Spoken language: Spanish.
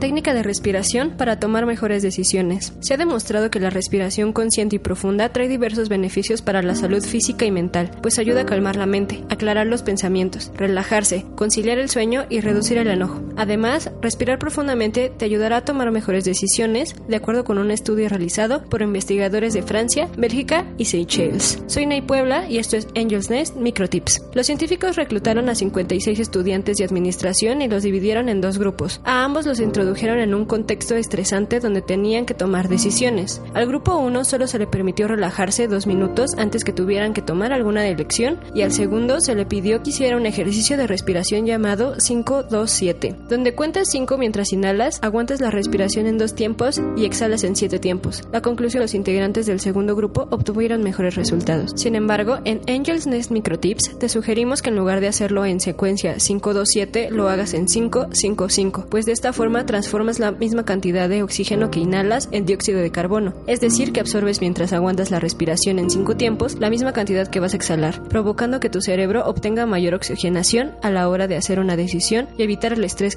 Técnica de respiración para tomar mejores decisiones. Se ha demostrado que la respiración consciente y profunda trae diversos beneficios para la salud física y mental, pues ayuda a calmar la mente, aclarar los pensamientos, relajarse, conciliar el sueño y reducir el enojo. Además, respirar profundamente te ayudará a tomar mejores decisiones, de acuerdo con un estudio realizado por investigadores de Francia, Bélgica y Seychelles. Soy Nay Puebla y esto es Angels Nest Microtips. Los científicos reclutaron a 56 estudiantes de administración y los dividieron en dos grupos. A ambos los introdujeron en un contexto estresante donde tenían que tomar decisiones. Al grupo 1 solo se le permitió relajarse dos minutos antes que tuvieran que tomar alguna elección y al segundo se le pidió que hiciera un ejercicio de respiración llamado 5-2-7, donde cuentas 5 mientras inhalas, aguantas la respiración en dos tiempos y exhalas en 7 tiempos. La conclusión, los integrantes del segundo grupo obtuvieron mejores resultados. Sin embargo, en Angels Nest Microtips te sugerimos que en lugar de hacerlo en secuencia 5-2-7 lo hagas en 5-5-5, pues de esta forma transformas la misma cantidad de oxígeno que inhalas en dióxido de carbono, es decir, que absorbes mientras aguantas la respiración en cinco tiempos la misma cantidad que vas a exhalar, provocando que tu cerebro obtenga mayor oxigenación a la hora de hacer una decisión y evitar el estrés